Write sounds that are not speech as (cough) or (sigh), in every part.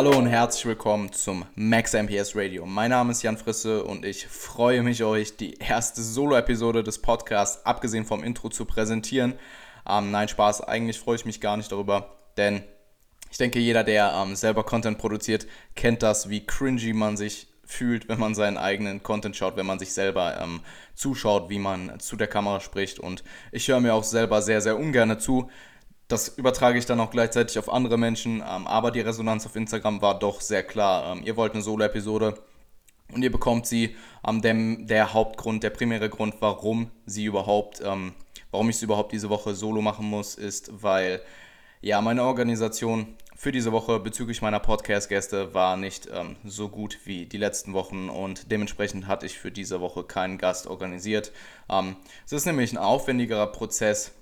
Hallo und herzlich willkommen zum Max MPS Radio. Mein Name ist Jan Frisse und ich freue mich, euch die erste Solo-Episode des Podcasts, abgesehen vom Intro, zu präsentieren. Ähm, nein, Spaß, eigentlich freue ich mich gar nicht darüber, denn ich denke, jeder, der ähm, selber Content produziert, kennt das, wie cringy man sich fühlt, wenn man seinen eigenen Content schaut, wenn man sich selber ähm, zuschaut, wie man zu der Kamera spricht. Und ich höre mir auch selber sehr, sehr ungern zu. Das übertrage ich dann auch gleichzeitig auf andere Menschen, ähm, aber die Resonanz auf Instagram war doch sehr klar. Ähm, ihr wollt eine Solo-Episode und ihr bekommt sie. Ähm, der, der Hauptgrund, der primäre Grund, warum sie überhaupt, ähm, warum ich sie überhaupt diese Woche solo machen muss, ist, weil ja meine Organisation für diese Woche bezüglich meiner Podcast-Gäste war nicht ähm, so gut wie die letzten Wochen und dementsprechend hatte ich für diese Woche keinen Gast organisiert. Ähm, es ist nämlich ein aufwendigerer Prozess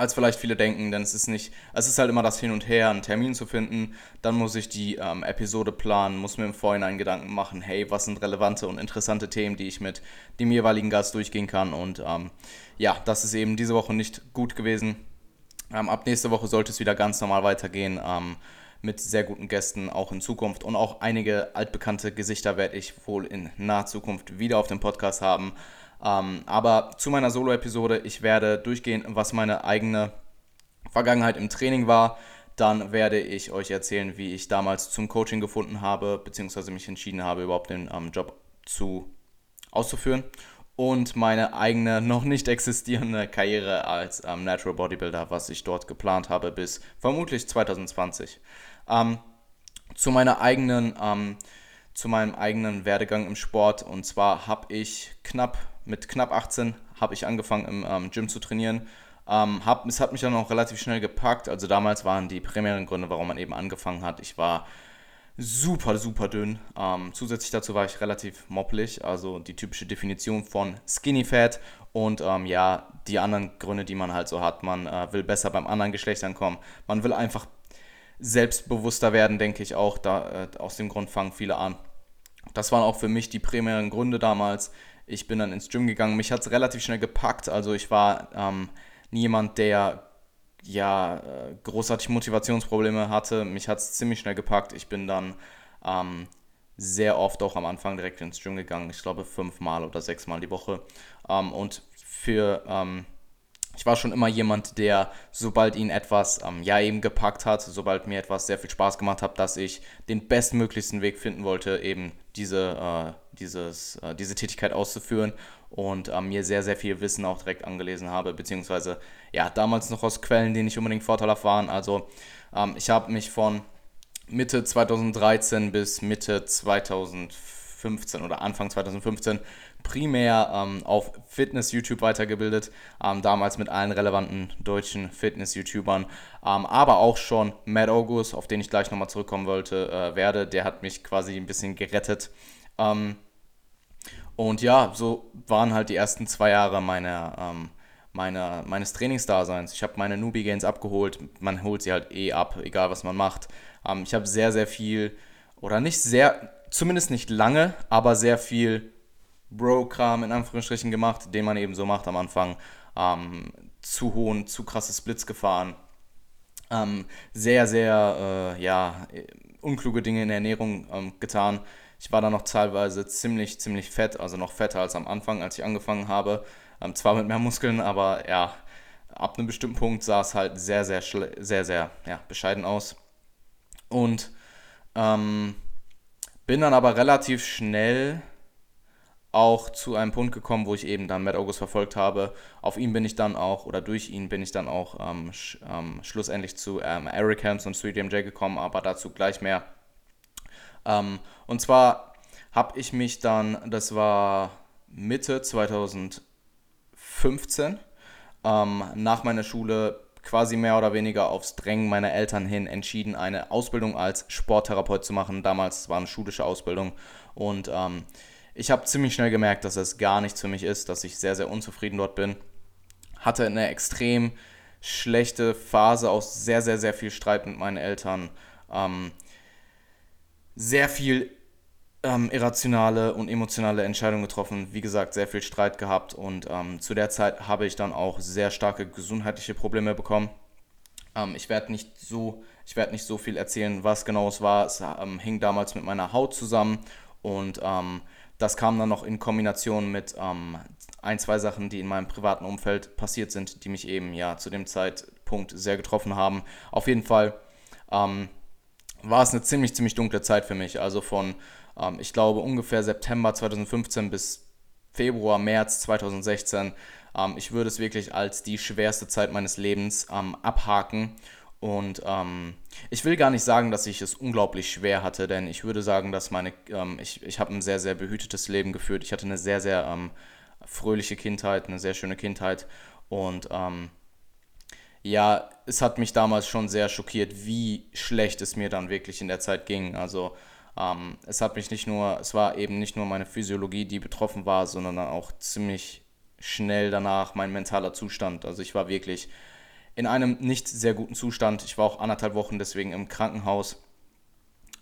als vielleicht viele denken, denn es ist nicht, es ist halt immer das Hin und Her, einen Termin zu finden. Dann muss ich die ähm, Episode planen, muss mir im Vorhinein Gedanken machen, hey, was sind relevante und interessante Themen, die ich mit dem jeweiligen Gast durchgehen kann. Und ähm, ja, das ist eben diese Woche nicht gut gewesen. Ähm, ab nächste Woche sollte es wieder ganz normal weitergehen ähm, mit sehr guten Gästen auch in Zukunft. Und auch einige altbekannte Gesichter werde ich wohl in naher Zukunft wieder auf dem Podcast haben. Ähm, aber zu meiner Solo-Episode, ich werde durchgehen, was meine eigene Vergangenheit im Training war. Dann werde ich euch erzählen, wie ich damals zum Coaching gefunden habe, beziehungsweise mich entschieden habe, überhaupt den ähm, Job zu, auszuführen. Und meine eigene, (laughs) noch nicht existierende Karriere als ähm, Natural Bodybuilder, was ich dort geplant habe, bis vermutlich 2020. Ähm, zu meiner eigenen, ähm, zu meinem eigenen Werdegang im Sport. Und zwar habe ich knapp mit knapp 18 habe ich angefangen im ähm, Gym zu trainieren. Ähm, hab, es hat mich dann auch relativ schnell gepackt. Also damals waren die primären Gründe, warum man eben angefangen hat. Ich war super, super dünn. Ähm, zusätzlich dazu war ich relativ moppelig, also die typische Definition von Skinny Fat. Und ähm, ja, die anderen Gründe, die man halt so hat. Man äh, will besser beim anderen Geschlecht ankommen. Man will einfach selbstbewusster werden, denke ich auch. Da, äh, aus dem Grund fangen viele an. Das waren auch für mich die primären Gründe damals. Ich bin dann ins Gym gegangen. Mich hat es relativ schnell gepackt. Also ich war ähm, niemand, der ja äh, großartig Motivationsprobleme hatte. Mich hat es ziemlich schnell gepackt. Ich bin dann ähm, sehr oft auch am Anfang direkt ins Gym gegangen. Ich glaube fünfmal oder sechsmal die Woche. Ähm, und für ähm, ich war schon immer jemand, der, sobald ihn etwas ähm, ja eben gepackt hat, sobald mir etwas sehr viel Spaß gemacht hat, dass ich den bestmöglichsten Weg finden wollte, eben diese, äh, dieses, äh, diese Tätigkeit auszuführen und äh, mir sehr, sehr viel Wissen auch direkt angelesen habe, beziehungsweise ja, damals noch aus Quellen, die nicht unbedingt vorteilhaft waren. Also ähm, ich habe mich von Mitte 2013 bis Mitte 2015 oder Anfang 2015 primär ähm, auf Fitness-YouTube weitergebildet, ähm, damals mit allen relevanten deutschen Fitness-YouTubern, ähm, aber auch schon Matt August, auf den ich gleich nochmal zurückkommen wollte, äh, werde, der hat mich quasi ein bisschen gerettet. Und ja, so waren halt die ersten zwei Jahre meiner, ähm, meiner, meines Trainingsdaseins. Ich habe meine Newbie-Gains abgeholt, man holt sie halt eh ab, egal was man macht. Ähm, ich habe sehr, sehr viel, oder nicht sehr, zumindest nicht lange, aber sehr viel Bro-Kram in Anführungsstrichen gemacht, den man eben so macht am Anfang. Ähm, zu hohen, zu krasse Splits gefahren. Ähm, sehr, sehr, äh, ja, unkluge Dinge in der Ernährung ähm, getan. Ich war da noch teilweise ziemlich, ziemlich fett, also noch fetter als am Anfang, als ich angefangen habe. Ähm, zwar mit mehr Muskeln, aber ja, ab einem bestimmten Punkt sah es halt sehr, sehr, sehr, sehr ja, bescheiden aus. Und ähm, bin dann aber relativ schnell auch zu einem Punkt gekommen, wo ich eben dann Matt August verfolgt habe. Auf ihn bin ich dann auch, oder durch ihn bin ich dann auch ähm, sch ähm, schlussendlich zu ähm, Eric Helms und 3DMJ gekommen, aber dazu gleich mehr. Ähm, und zwar habe ich mich dann, das war Mitte 2015, ähm, nach meiner Schule quasi mehr oder weniger aufs Drängen meiner Eltern hin entschieden, eine Ausbildung als Sporttherapeut zu machen. Damals war eine schulische Ausbildung und ähm, ich habe ziemlich schnell gemerkt, dass es gar nichts für mich ist, dass ich sehr, sehr unzufrieden dort bin. Hatte eine extrem schlechte Phase aus sehr, sehr, sehr viel Streit mit meinen Eltern. Ähm, sehr viel ähm, irrationale und emotionale Entscheidungen getroffen. Wie gesagt, sehr viel Streit gehabt und ähm, zu der Zeit habe ich dann auch sehr starke gesundheitliche Probleme bekommen. Ähm, ich werde nicht so Ich werde nicht so viel erzählen, was genau es war. Es ähm, hing damals mit meiner Haut zusammen und ähm, das kam dann noch in Kombination mit ähm, ein, zwei Sachen, die in meinem privaten Umfeld passiert sind, die mich eben ja zu dem Zeitpunkt sehr getroffen haben. Auf jeden Fall ähm, war es eine ziemlich, ziemlich dunkle Zeit für mich. Also von, ähm, ich glaube, ungefähr September 2015 bis Februar, März 2016. Ähm, ich würde es wirklich als die schwerste Zeit meines Lebens ähm, abhaken. Und ähm, ich will gar nicht sagen, dass ich es unglaublich schwer hatte, denn ich würde sagen, dass meine, ähm, ich, ich habe ein sehr, sehr behütetes Leben geführt. Ich hatte eine sehr, sehr ähm, fröhliche Kindheit, eine sehr schöne Kindheit. Und ähm, ja, es hat mich damals schon sehr schockiert, wie schlecht es mir dann wirklich in der Zeit ging. Also ähm, es hat mich nicht nur, es war eben nicht nur meine Physiologie, die betroffen war, sondern auch ziemlich schnell danach mein mentaler Zustand. Also ich war wirklich in einem nicht sehr guten Zustand. Ich war auch anderthalb Wochen deswegen im Krankenhaus.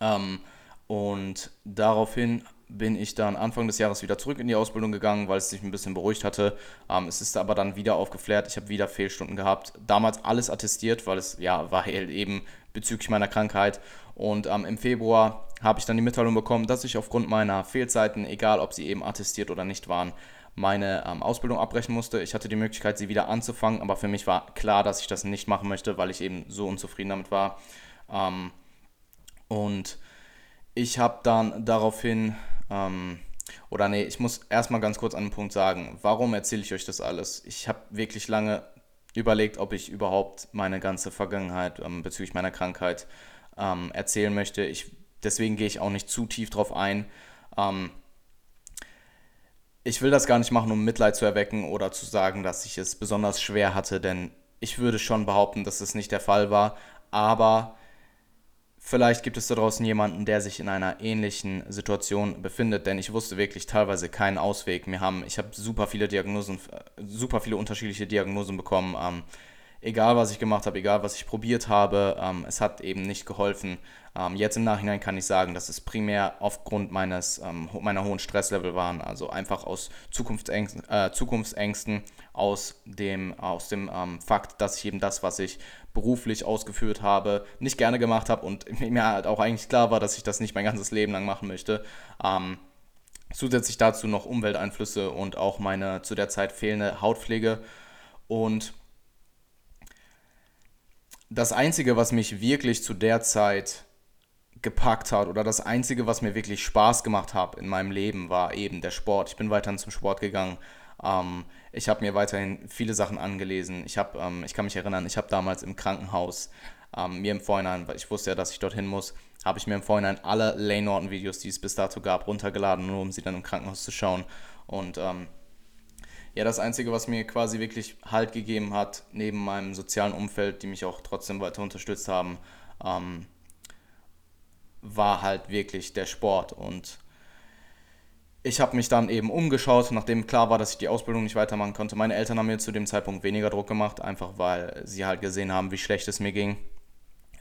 Ähm, und daraufhin bin ich dann Anfang des Jahres wieder zurück in die Ausbildung gegangen, weil es sich ein bisschen beruhigt hatte. Ähm, es ist aber dann wieder aufgeflärt. Ich habe wieder Fehlstunden gehabt. Damals alles attestiert, weil es ja war (laughs) eben bezüglich meiner Krankheit. Und ähm, im Februar habe ich dann die Mitteilung bekommen, dass ich aufgrund meiner Fehlzeiten, egal ob sie eben attestiert oder nicht waren, meine ähm, Ausbildung abbrechen musste. Ich hatte die Möglichkeit, sie wieder anzufangen, aber für mich war klar, dass ich das nicht machen möchte, weil ich eben so unzufrieden damit war. Ähm, und ich habe dann daraufhin ähm, oder nee, ich muss erstmal ganz kurz an den Punkt sagen, warum erzähle ich euch das alles? Ich habe wirklich lange überlegt, ob ich überhaupt meine ganze Vergangenheit ähm, bezüglich meiner Krankheit ähm, erzählen möchte. Ich, deswegen gehe ich auch nicht zu tief drauf ein. Ähm, ich will das gar nicht machen, um Mitleid zu erwecken oder zu sagen, dass ich es besonders schwer hatte, denn ich würde schon behaupten, dass es nicht der Fall war. Aber Vielleicht gibt es da draußen jemanden, der sich in einer ähnlichen Situation befindet, denn ich wusste wirklich teilweise keinen Ausweg. Wir haben, ich habe super viele Diagnosen, super viele unterschiedliche Diagnosen bekommen. Ähm, egal was ich gemacht habe, egal was ich probiert habe, ähm, es hat eben nicht geholfen. Ähm, jetzt im Nachhinein kann ich sagen, dass es primär aufgrund meines, ähm, meiner hohen Stresslevel waren, also einfach aus Zukunftsängsten, äh, Zukunftsängsten aus dem, aus dem ähm, Fakt, dass ich eben das, was ich beruflich ausgeführt habe, nicht gerne gemacht habe und (laughs) mir halt auch eigentlich klar war, dass ich das nicht mein ganzes Leben lang machen möchte. Ähm, zusätzlich dazu noch Umwelteinflüsse und auch meine zu der Zeit fehlende Hautpflege. Und das Einzige, was mich wirklich zu der Zeit gepackt hat oder das Einzige, was mir wirklich Spaß gemacht hat in meinem Leben, war eben der Sport. Ich bin weiterhin zum Sport gegangen. Ähm, ich habe mir weiterhin viele Sachen angelesen. Ich, hab, ähm, ich kann mich erinnern, ich habe damals im Krankenhaus ähm, mir im Vorhinein, weil ich wusste ja, dass ich dorthin muss, habe ich mir im Vorhinein alle Lane Norton Videos, die es bis dato gab, runtergeladen, nur um sie dann im Krankenhaus zu schauen. Und ähm, ja, das Einzige, was mir quasi wirklich Halt gegeben hat, neben meinem sozialen Umfeld, die mich auch trotzdem weiter unterstützt haben, ähm, war halt wirklich der Sport. Und ich habe mich dann eben umgeschaut, nachdem klar war, dass ich die Ausbildung nicht weitermachen konnte. Meine Eltern haben mir zu dem Zeitpunkt weniger Druck gemacht, einfach weil sie halt gesehen haben, wie schlecht es mir ging.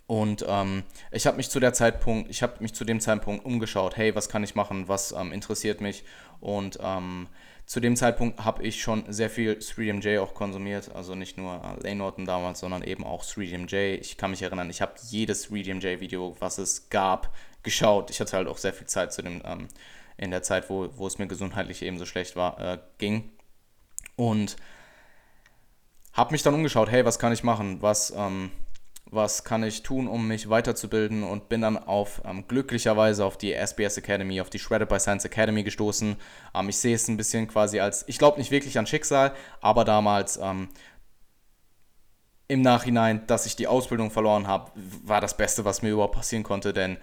Und ähm, ich habe mich zu der Zeitpunkt, ich habe mich zu dem Zeitpunkt umgeschaut, hey, was kann ich machen, was ähm, interessiert mich. Und ähm, zu dem Zeitpunkt habe ich schon sehr viel 3DMJ auch konsumiert, also nicht nur äh, Lane Norton damals, sondern eben auch 3DMJ. Ich kann mich erinnern, ich habe jedes 3DMJ-Video, was es gab, geschaut. Ich hatte halt auch sehr viel Zeit zu dem, ähm, in der Zeit, wo, wo es mir gesundheitlich eben so schlecht war, äh, ging. Und habe mich dann umgeschaut, hey, was kann ich machen? Was, ähm, was kann ich tun, um mich weiterzubilden und bin dann auf ähm, glücklicherweise auf die SBS Academy, auf die Shredded by Science Academy gestoßen. Ähm, ich sehe es ein bisschen quasi als, ich glaube nicht wirklich an Schicksal, aber damals ähm, im Nachhinein, dass ich die Ausbildung verloren habe, war das Beste, was mir überhaupt passieren konnte, denn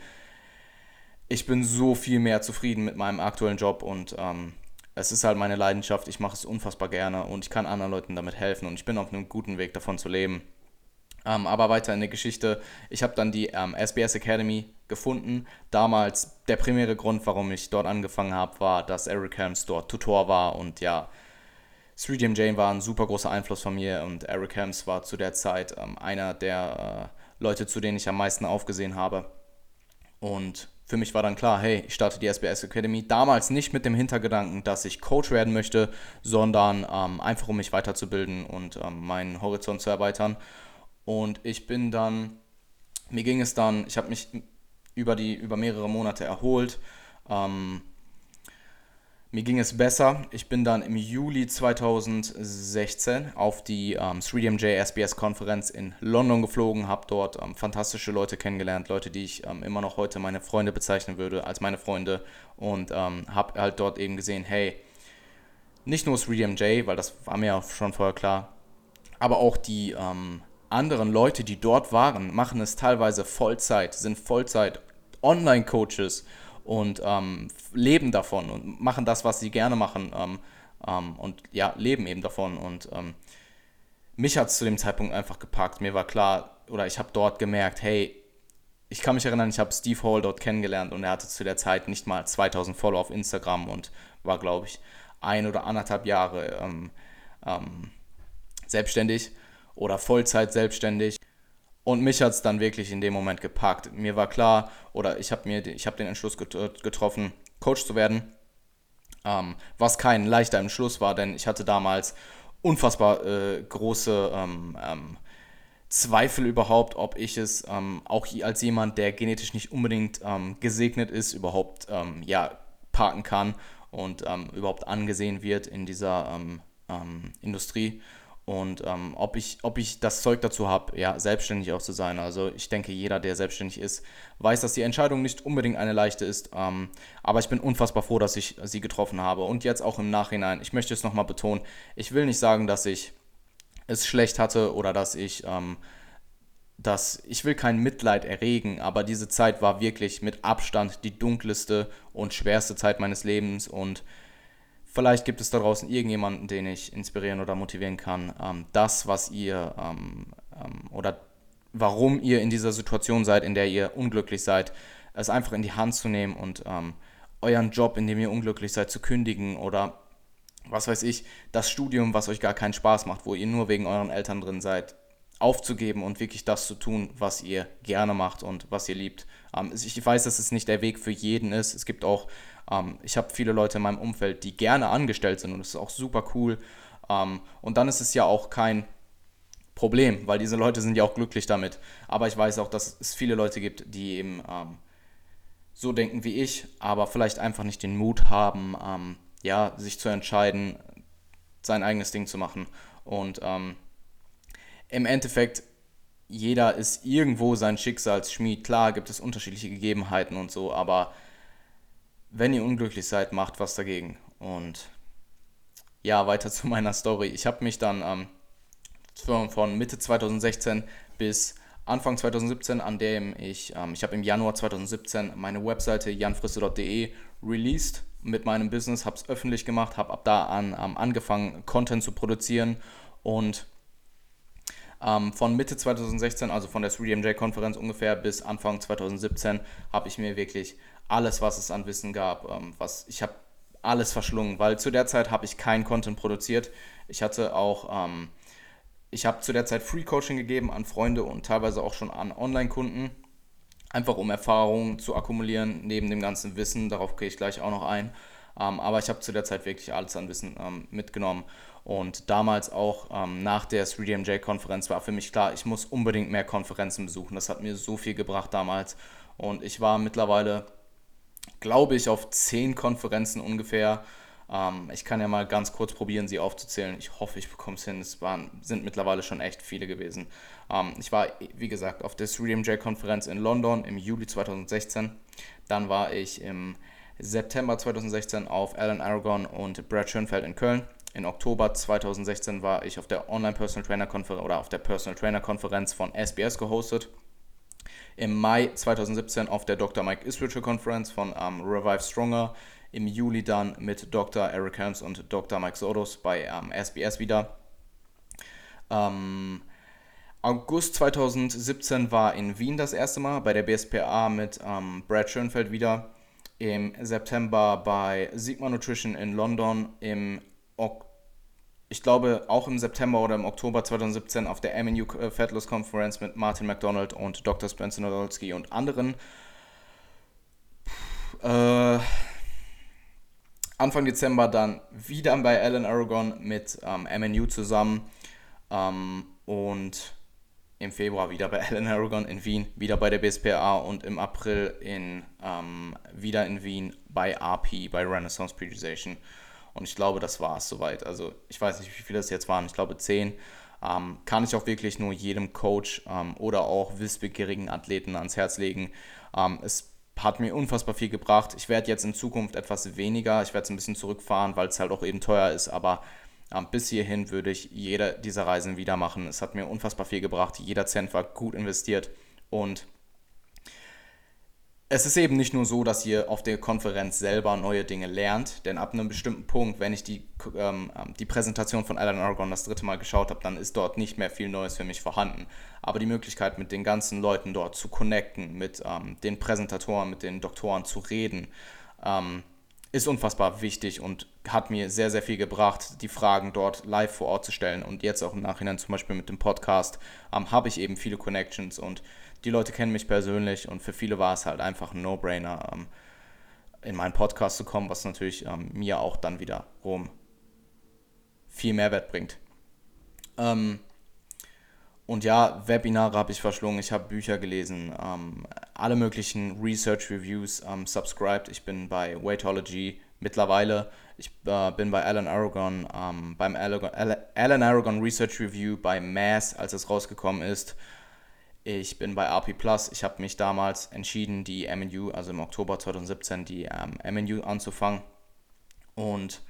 ich bin so viel mehr zufrieden mit meinem aktuellen Job und ähm, es ist halt meine Leidenschaft. Ich mache es unfassbar gerne und ich kann anderen Leuten damit helfen und ich bin auf einem guten Weg davon zu leben. Ähm, aber weiter in der Geschichte. Ich habe dann die ähm, SBS Academy gefunden. Damals der primäre Grund, warum ich dort angefangen habe, war, dass Eric Helms dort Tutor war und ja, 3DM Jane war ein super großer Einfluss von mir und Eric Helms war zu der Zeit ähm, einer der äh, Leute, zu denen ich am meisten aufgesehen habe. Und für mich war dann klar, hey, ich starte die SBS Academy. Damals nicht mit dem Hintergedanken, dass ich Coach werden möchte, sondern ähm, einfach um mich weiterzubilden und ähm, meinen Horizont zu erweitern. Und ich bin dann mir ging es dann, ich habe mich über, die, über mehrere Monate erholt. Ähm, mir ging es besser. Ich bin dann im Juli 2016 auf die ähm, 3DMJ SBS Konferenz in London geflogen, habe dort ähm, fantastische Leute kennengelernt, Leute, die ich ähm, immer noch heute meine Freunde bezeichnen würde, als meine Freunde und ähm, habe halt dort eben gesehen, hey, nicht nur 3DMJ, weil das war mir ja schon vorher klar, aber auch die ähm, anderen Leute, die dort waren, machen es teilweise Vollzeit, sind Vollzeit Online-Coaches und ähm, leben davon und machen das, was sie gerne machen ähm, ähm, und ja, leben eben davon. Und ähm, mich hat es zu dem Zeitpunkt einfach gepackt. Mir war klar, oder ich habe dort gemerkt, hey, ich kann mich erinnern, ich habe Steve Hall dort kennengelernt und er hatte zu der Zeit nicht mal 2000 Follower auf Instagram und war, glaube ich, ein oder anderthalb Jahre ähm, ähm, selbstständig oder Vollzeit selbstständig. Und mich hat es dann wirklich in dem Moment gepackt. Mir war klar, oder ich habe hab den Entschluss getroffen, Coach zu werden. Ähm, was kein leichter Entschluss war, denn ich hatte damals unfassbar äh, große ähm, ähm, Zweifel überhaupt, ob ich es ähm, auch als jemand, der genetisch nicht unbedingt ähm, gesegnet ist, überhaupt ähm, ja, parken kann und überhaupt angesehen wird in dieser Industrie und ähm, ob, ich, ob ich das Zeug dazu habe, ja, selbstständig auch zu sein. Also ich denke, jeder, der selbstständig ist, weiß, dass die Entscheidung nicht unbedingt eine leichte ist. Ähm, aber ich bin unfassbar froh, dass ich sie getroffen habe. Und jetzt auch im Nachhinein, ich möchte es nochmal betonen, ich will nicht sagen, dass ich es schlecht hatte oder dass ich, ähm, dass ich will kein Mitleid erregen, aber diese Zeit war wirklich mit Abstand die dunkelste und schwerste Zeit meines Lebens und Vielleicht gibt es da draußen irgendjemanden, den ich inspirieren oder motivieren kann, ähm, das, was ihr ähm, ähm, oder warum ihr in dieser Situation seid, in der ihr unglücklich seid, es einfach in die Hand zu nehmen und ähm, euren Job, in dem ihr unglücklich seid, zu kündigen oder was weiß ich, das Studium, was euch gar keinen Spaß macht, wo ihr nur wegen euren Eltern drin seid, aufzugeben und wirklich das zu tun, was ihr gerne macht und was ihr liebt. Ähm, ich weiß, dass es nicht der Weg für jeden ist. Es gibt auch ähm, ich habe viele Leute in meinem Umfeld, die gerne angestellt sind und das ist auch super cool. Ähm, und dann ist es ja auch kein Problem, weil diese Leute sind ja auch glücklich damit. Aber ich weiß auch, dass es viele Leute gibt, die eben ähm, so denken wie ich, aber vielleicht einfach nicht den Mut haben, ähm, ja, sich zu entscheiden, sein eigenes Ding zu machen. Und ähm, im Endeffekt, jeder ist irgendwo sein Schicksalsschmied. Klar gibt es unterschiedliche Gegebenheiten und so, aber wenn ihr unglücklich seid, macht was dagegen. Und ja, weiter (laughs) zu meiner Story. Ich habe mich dann ähm, von Mitte 2016 bis Anfang 2017, an dem ich, ähm, ich habe im Januar 2017 meine Webseite janfrisse.de released mit meinem Business, habe es öffentlich gemacht, habe ab da an ähm, angefangen, Content zu produzieren und ähm, von Mitte 2016, also von der 3DMJ-Konferenz ungefähr bis Anfang 2017, habe ich mir wirklich alles, was es an Wissen gab. Ähm, was, ich habe alles verschlungen, weil zu der Zeit habe ich keinen Content produziert. Ich hatte auch, ähm, ich habe zu der Zeit Free Coaching gegeben an Freunde und teilweise auch schon an Online-Kunden. Einfach um Erfahrungen zu akkumulieren, neben dem ganzen Wissen. Darauf gehe ich gleich auch noch ein. Ähm, aber ich habe zu der Zeit wirklich alles an Wissen ähm, mitgenommen. Und damals auch ähm, nach der 3DMJ-Konferenz war für mich klar, ich muss unbedingt mehr Konferenzen besuchen. Das hat mir so viel gebracht damals. Und ich war mittlerweile glaube ich, auf zehn Konferenzen ungefähr. Ähm, ich kann ja mal ganz kurz probieren, sie aufzuzählen. Ich hoffe, ich bekomme es hin. Es waren, sind mittlerweile schon echt viele gewesen. Ähm, ich war, wie gesagt, auf der 3DMJ-Konferenz in London im Juli 2016. Dann war ich im September 2016 auf Alan Aragon und Brad Schönfeld in Köln. In Oktober 2016 war ich auf der Online Personal Trainer Konferenz oder auf der Personal Trainer Konferenz von SBS gehostet im Mai 2017 auf der Dr. Mike Israel Conference von ähm, Revive Stronger, im Juli dann mit Dr. Eric Helms und Dr. Mike Sodos bei ähm, SBS wieder. Ähm, August 2017 war in Wien das erste Mal bei der BSPA mit ähm, Brad Schönfeld wieder. Im September bei Sigma Nutrition in London. Im Oktober ich glaube, auch im September oder im Oktober 2017 auf der MNU äh, Fat Conference mit Martin McDonald und Dr. Spencer Nadolski und anderen. Äh, Anfang Dezember dann wieder bei Alan Aragon mit ähm, MNU zusammen. Ähm, und im Februar wieder bei (laughs) Alan Aragon in Wien, wieder bei der BSPA und im April in, ähm, wieder in Wien bei RP, bei Renaissance Periodization. Und ich glaube, das war es soweit. Also ich weiß nicht, wie viele das jetzt waren. Ich glaube zehn. Ähm, kann ich auch wirklich nur jedem Coach ähm, oder auch wissbegierigen Athleten ans Herz legen. Ähm, es hat mir unfassbar viel gebracht. Ich werde jetzt in Zukunft etwas weniger. Ich werde es ein bisschen zurückfahren, weil es halt auch eben teuer ist. Aber ähm, bis hierhin würde ich jede dieser Reisen wieder machen. Es hat mir unfassbar viel gebracht. Jeder Cent war gut investiert. Und es ist eben nicht nur so, dass ihr auf der Konferenz selber neue Dinge lernt, denn ab einem bestimmten Punkt, wenn ich die, ähm, die Präsentation von Alan Aragon das dritte Mal geschaut habe, dann ist dort nicht mehr viel Neues für mich vorhanden. Aber die Möglichkeit, mit den ganzen Leuten dort zu connecten, mit ähm, den Präsentatoren, mit den Doktoren zu reden, ähm, ist unfassbar wichtig und hat mir sehr, sehr viel gebracht, die Fragen dort live vor Ort zu stellen. Und jetzt auch im Nachhinein zum Beispiel mit dem Podcast ähm, habe ich eben viele Connections und die Leute kennen mich persönlich und für viele war es halt einfach ein No-Brainer, ähm, in meinen Podcast zu kommen, was natürlich ähm, mir auch dann wiederum viel Mehrwert bringt. Ähm, und ja, Webinare habe ich verschlungen, ich habe Bücher gelesen, ähm, alle möglichen Research Reviews ähm, subscribed. Ich bin bei Weightology mittlerweile. Ich äh, bin bei Alan Aragon, ähm, beim Alan Aragon Research Review bei Mass, als es rausgekommen ist. Ich bin bei RP Plus. Ich habe mich damals entschieden, die MNU, also im Oktober 2017, die ähm, MNU anzufangen. Und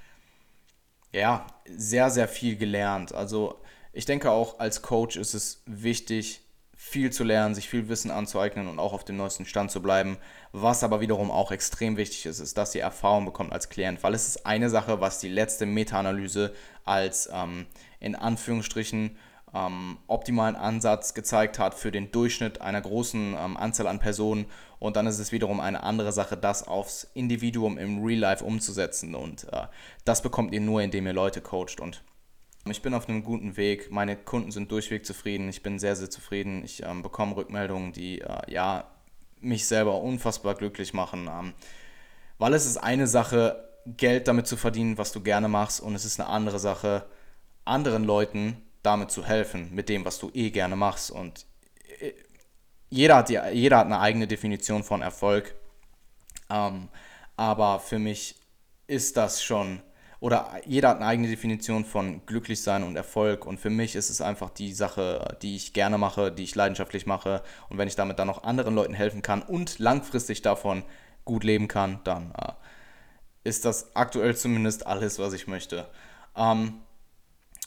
ja, sehr, sehr viel gelernt. Also ich denke auch als Coach ist es wichtig, viel zu lernen, sich viel Wissen anzueignen und auch auf dem neuesten Stand zu bleiben. Was aber wiederum auch extrem wichtig ist, ist, dass ihr Erfahrung bekommt als Klient, weil es ist eine Sache, was die letzte Meta-Analyse als ähm, in Anführungsstrichen ähm, optimalen Ansatz gezeigt hat für den Durchschnitt einer großen ähm, Anzahl an Personen. Und dann ist es wiederum eine andere Sache, das aufs Individuum im Real Life umzusetzen. Und äh, das bekommt ihr nur, indem ihr Leute coacht. Und ich bin auf einem guten Weg. Meine Kunden sind durchweg zufrieden. Ich bin sehr, sehr zufrieden. Ich ähm, bekomme Rückmeldungen, die äh, ja, mich selber unfassbar glücklich machen. Ähm, weil es ist eine Sache, Geld damit zu verdienen, was du gerne machst. Und es ist eine andere Sache, anderen Leuten damit zu helfen, mit dem, was du eh gerne machst. Und äh, jeder hat, die, jeder hat eine eigene Definition von Erfolg. Ähm, aber für mich ist das schon, oder jeder hat eine eigene Definition von glücklich sein und Erfolg. Und für mich ist es einfach die Sache, die ich gerne mache, die ich leidenschaftlich mache. Und wenn ich damit dann auch anderen Leuten helfen kann und langfristig davon gut leben kann, dann äh, ist das aktuell zumindest alles, was ich möchte. Ähm,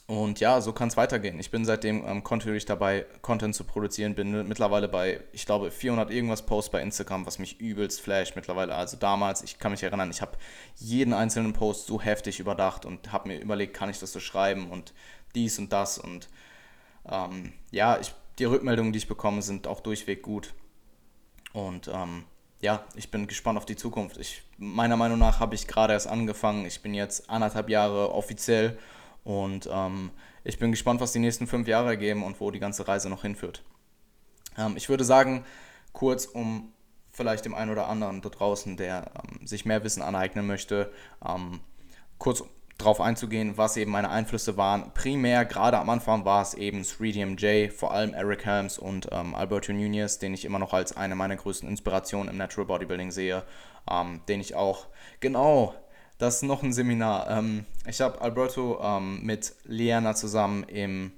und ja, so kann es weitergehen. Ich bin seitdem ähm, kontinuierlich dabei, Content zu produzieren. Bin mittlerweile bei, ich glaube, 400 irgendwas Posts bei Instagram, was mich übelst flasht mittlerweile. Also damals, ich kann mich erinnern, ich habe jeden einzelnen Post so heftig überdacht und habe mir überlegt, kann ich das so schreiben und dies und das. Und ähm, ja, ich, die Rückmeldungen, die ich bekomme, sind auch durchweg gut. Und ähm, ja, ich bin gespannt auf die Zukunft. Ich, meiner Meinung nach habe ich gerade erst angefangen. Ich bin jetzt anderthalb Jahre offiziell und ähm, ich bin gespannt, was die nächsten fünf Jahre geben und wo die ganze Reise noch hinführt. Ähm, ich würde sagen, kurz um vielleicht dem einen oder anderen da draußen, der ähm, sich mehr Wissen aneignen möchte, ähm, kurz darauf einzugehen, was eben meine Einflüsse waren. Primär, gerade am Anfang war es eben 3DMJ, vor allem Eric Helms und ähm, Alberto Nunez, den ich immer noch als eine meiner größten Inspirationen im Natural Bodybuilding sehe, ähm, den ich auch genau das ist noch ein Seminar. Ähm, ich habe Alberto ähm, mit Liana zusammen im,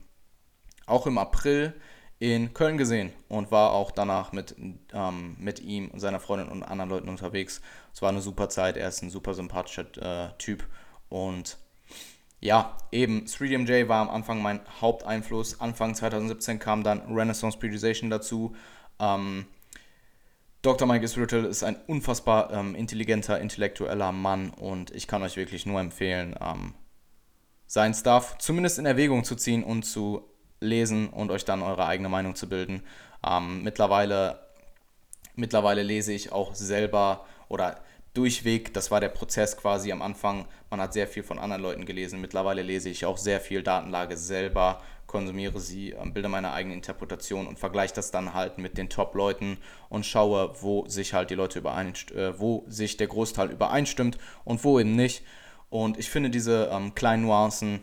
auch im April in Köln gesehen und war auch danach mit, ähm, mit ihm und seiner Freundin und anderen Leuten unterwegs. Es war eine super Zeit, er ist ein super sympathischer äh, Typ und ja, eben 3DMJ war am Anfang mein Haupteinfluss. Anfang 2017 kam dann Renaissance Periodization dazu. Ähm, Dr. Mike Israel ist ein unfassbar ähm, intelligenter, intellektueller Mann und ich kann euch wirklich nur empfehlen, ähm, seinen Stuff zumindest in Erwägung zu ziehen und zu lesen und euch dann eure eigene Meinung zu bilden. Ähm, mittlerweile, mittlerweile lese ich auch selber oder durchweg, das war der Prozess quasi am Anfang, man hat sehr viel von anderen Leuten gelesen. Mittlerweile lese ich auch sehr viel Datenlage selber, konsumiere sie, ähm, bilde meine eigene Interpretation und vergleiche das dann halt mit den Top-Leuten und schaue, wo sich halt die Leute übereinstimmen, äh, wo sich der Großteil übereinstimmt und wo eben nicht. Und ich finde diese ähm, kleinen Nuancen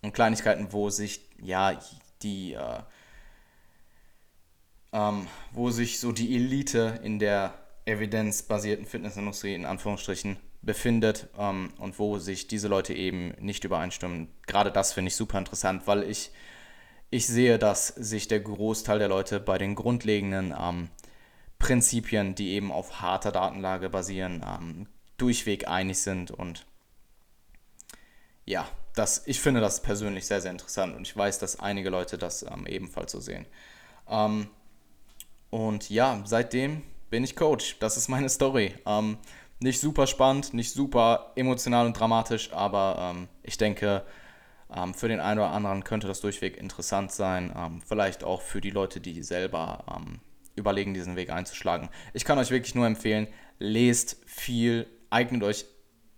und Kleinigkeiten, wo sich ja die, äh, ähm, wo sich so die Elite in der evidenzbasierten Fitnessindustrie in Anführungsstrichen befindet ähm, und wo sich diese Leute eben nicht übereinstimmen. Gerade das finde ich super interessant, weil ich, ich sehe, dass sich der Großteil der Leute bei den grundlegenden ähm, Prinzipien, die eben auf harter Datenlage basieren, ähm, durchweg einig sind und ja, das, ich finde das persönlich sehr, sehr interessant und ich weiß, dass einige Leute das ähm, ebenfalls so sehen. Ähm, und ja, seitdem bin ich Coach. Das ist meine Story. Ähm, nicht super spannend, nicht super emotional und dramatisch, aber ähm, ich denke, ähm, für den einen oder anderen könnte das durchweg interessant sein. Ähm, vielleicht auch für die Leute, die selber ähm, überlegen, diesen Weg einzuschlagen. Ich kann euch wirklich nur empfehlen, lest viel, eignet euch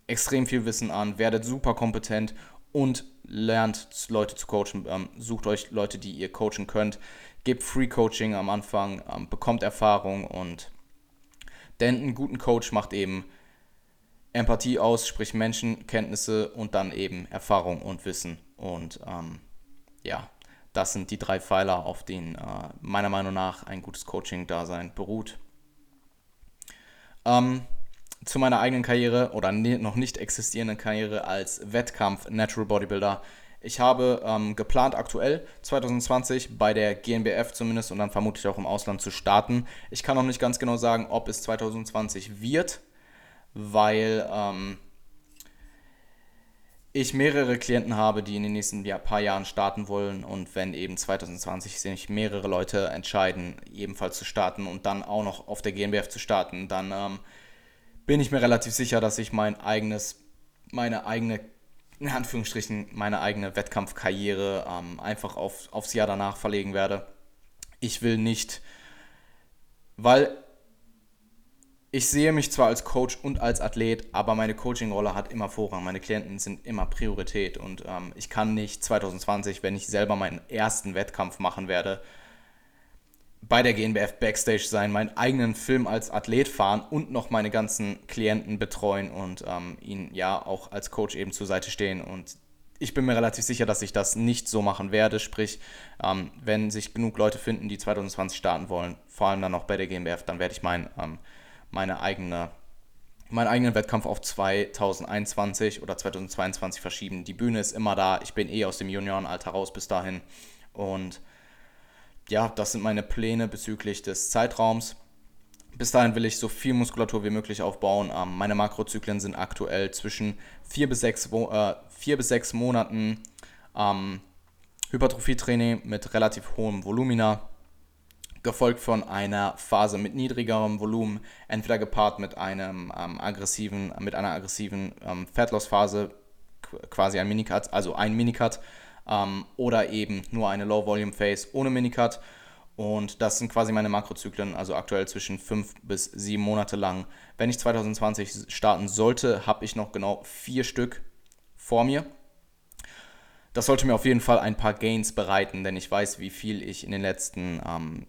extrem viel Wissen an, werdet super kompetent und lernt Leute zu coachen. Ähm, sucht euch Leute, die ihr coachen könnt. Gebt Free Coaching am Anfang, ähm, bekommt Erfahrung und denn einen guten Coach macht eben Empathie aus, sprich Menschenkenntnisse und dann eben Erfahrung und Wissen. Und ähm, ja, das sind die drei Pfeiler, auf denen äh, meiner Meinung nach ein gutes Coaching-Dasein beruht. Ähm, zu meiner eigenen Karriere oder ne, noch nicht existierenden Karriere als Wettkampf Natural Bodybuilder. Ich habe ähm, geplant, aktuell 2020 bei der GNBF zumindest und dann vermutlich auch im Ausland zu starten. Ich kann noch nicht ganz genau sagen, ob es 2020 wird, weil ähm, ich mehrere Klienten habe, die in den nächsten ja, paar Jahren starten wollen und wenn eben 2020 sich mehrere Leute entscheiden, ebenfalls zu starten und dann auch noch auf der GNBF zu starten, dann ähm, bin ich mir relativ sicher, dass ich mein eigenes, meine eigene, in Anführungsstrichen, meine eigene Wettkampfkarriere ähm, einfach auf, aufs Jahr danach verlegen werde. Ich will nicht, weil ich sehe mich zwar als Coach und als Athlet, aber meine Coaching-Rolle hat immer Vorrang. Meine Klienten sind immer Priorität und ähm, ich kann nicht 2020, wenn ich selber meinen ersten Wettkampf machen werde, bei der GNBF Backstage sein, meinen eigenen Film als Athlet fahren und noch meine ganzen Klienten betreuen und ähm, ihnen ja auch als Coach eben zur Seite stehen. Und ich bin mir relativ sicher, dass ich das nicht so machen werde. Sprich, ähm, wenn sich genug Leute finden, die 2020 starten wollen, vor allem dann noch bei der GmbF, dann werde ich mein, ähm, meine eigene, meinen eigenen Wettkampf auf 2021 oder 2022 verschieben. Die Bühne ist immer da. Ich bin eh aus dem Juniorenalter raus bis dahin. Und ja, das sind meine Pläne bezüglich des Zeitraums. Bis dahin will ich so viel Muskulatur wie möglich aufbauen. Ähm, meine Makrozyklen sind aktuell zwischen 4 bis 6, äh, vier bis sechs Monaten ähm, Hypertrophietraining mit relativ hohem Volumina, gefolgt von einer Phase mit niedrigerem Volumen, entweder gepaart mit einem ähm, aggressiven, mit einer aggressiven ähm, Fettloss-Phase, quasi ein Minicut, also ein Minicut ähm, oder eben nur eine Low Volume Phase ohne Minicut. Und das sind quasi meine Makrozyklen, also aktuell zwischen fünf bis sieben Monate lang. Wenn ich 2020 starten sollte, habe ich noch genau vier Stück vor mir. Das sollte mir auf jeden Fall ein paar Gains bereiten, denn ich weiß, wie viel ich in den letzten ähm,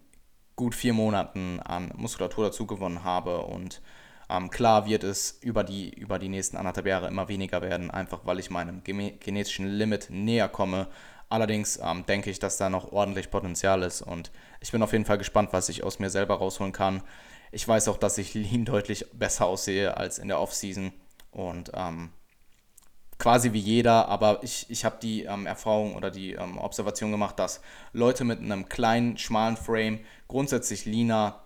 gut vier Monaten an Muskulatur dazu gewonnen habe und ähm, klar wird es über die, über die nächsten anderthalb Jahre immer weniger werden, einfach weil ich meinem genetischen Limit näher komme. Allerdings ähm, denke ich, dass da noch ordentlich Potenzial ist und ich bin auf jeden Fall gespannt, was ich aus mir selber rausholen kann. Ich weiß auch, dass ich lean deutlich besser aussehe als in der Offseason und ähm, quasi wie jeder, aber ich, ich habe die ähm, Erfahrung oder die ähm, Observation gemacht, dass Leute mit einem kleinen, schmalen Frame grundsätzlich leaner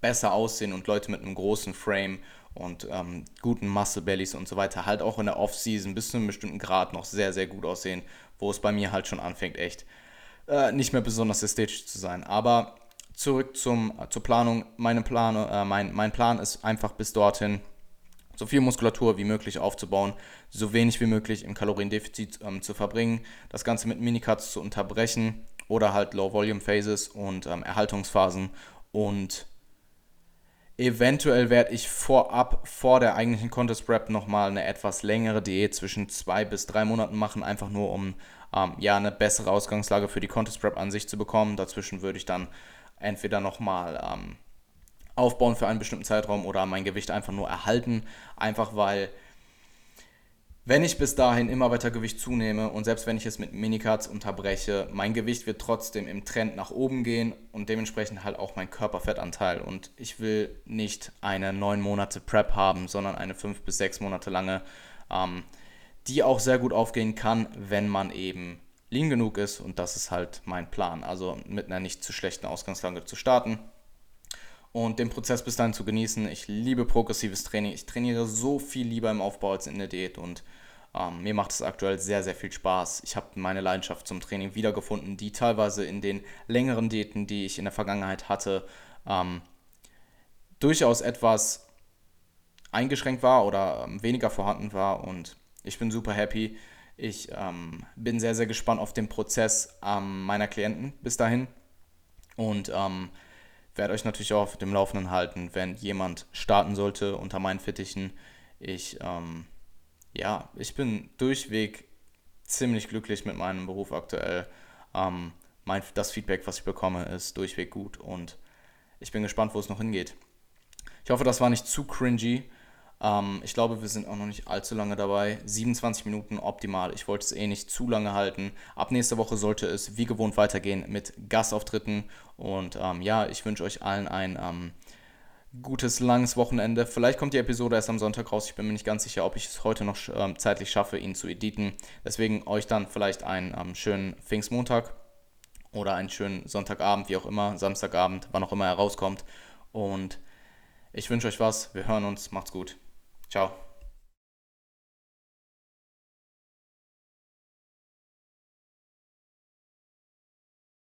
besser aussehen und Leute mit einem großen Frame und ähm, guten Muscle Bellies und so weiter halt auch in der Off-Season bis zu einem bestimmten Grad noch sehr, sehr gut aussehen, wo es bei mir halt schon anfängt, echt äh, nicht mehr besonders ästhetisch zu sein. Aber zurück zum, äh, zur Planung. Meine Plan, äh, mein, mein Plan ist einfach bis dorthin so viel Muskulatur wie möglich aufzubauen, so wenig wie möglich im Kaloriendefizit ähm, zu verbringen, das Ganze mit Minicuts zu unterbrechen oder halt Low-Volume-Phases und ähm, Erhaltungsphasen und Eventuell werde ich vorab, vor der eigentlichen Contest Prep, nochmal eine etwas längere Diät zwischen zwei bis drei Monaten machen, einfach nur um ähm, ja, eine bessere Ausgangslage für die Contest Prep an sich zu bekommen. Dazwischen würde ich dann entweder nochmal ähm, aufbauen für einen bestimmten Zeitraum oder mein Gewicht einfach nur erhalten, einfach weil wenn ich bis dahin immer weiter Gewicht zunehme und selbst wenn ich es mit Minicuts unterbreche, mein Gewicht wird trotzdem im Trend nach oben gehen und dementsprechend halt auch mein Körperfettanteil. Und ich will nicht eine neun Monate Prep haben, sondern eine fünf bis sechs Monate lange, ähm, die auch sehr gut aufgehen kann, wenn man eben lean genug ist. Und das ist halt mein Plan. Also mit einer nicht zu schlechten Ausgangslage zu starten und den Prozess bis dahin zu genießen. Ich liebe progressives Training. Ich trainiere so viel lieber im Aufbau als in der Diät und ähm, mir macht es aktuell sehr, sehr viel Spaß. Ich habe meine Leidenschaft zum Training wiedergefunden, die teilweise in den längeren Diäten, die ich in der Vergangenheit hatte, ähm, durchaus etwas eingeschränkt war oder ähm, weniger vorhanden war und ich bin super happy. Ich ähm, bin sehr, sehr gespannt auf den Prozess ähm, meiner Klienten bis dahin und ähm, werde euch natürlich auch auf dem Laufenden halten, wenn jemand starten sollte unter meinen Fittichen. Ich, ähm, ja, ich bin durchweg ziemlich glücklich mit meinem Beruf aktuell. Ähm, mein, das Feedback, was ich bekomme, ist durchweg gut und ich bin gespannt, wo es noch hingeht. Ich hoffe, das war nicht zu cringy. Ähm, ich glaube, wir sind auch noch nicht allzu lange dabei. 27 Minuten optimal. Ich wollte es eh nicht zu lange halten. Ab nächster Woche sollte es wie gewohnt weitergehen mit Gastauftritten. Und ähm, ja, ich wünsche euch allen ein ähm, gutes, langes Wochenende. Vielleicht kommt die Episode erst am Sonntag raus. Ich bin mir nicht ganz sicher, ob ich es heute noch ähm, zeitlich schaffe, ihn zu editen. Deswegen euch dann vielleicht einen ähm, schönen Pfingstmontag oder einen schönen Sonntagabend, wie auch immer, Samstagabend, wann auch immer er rauskommt. Und ich wünsche euch was. Wir hören uns. Macht's gut. Ciao.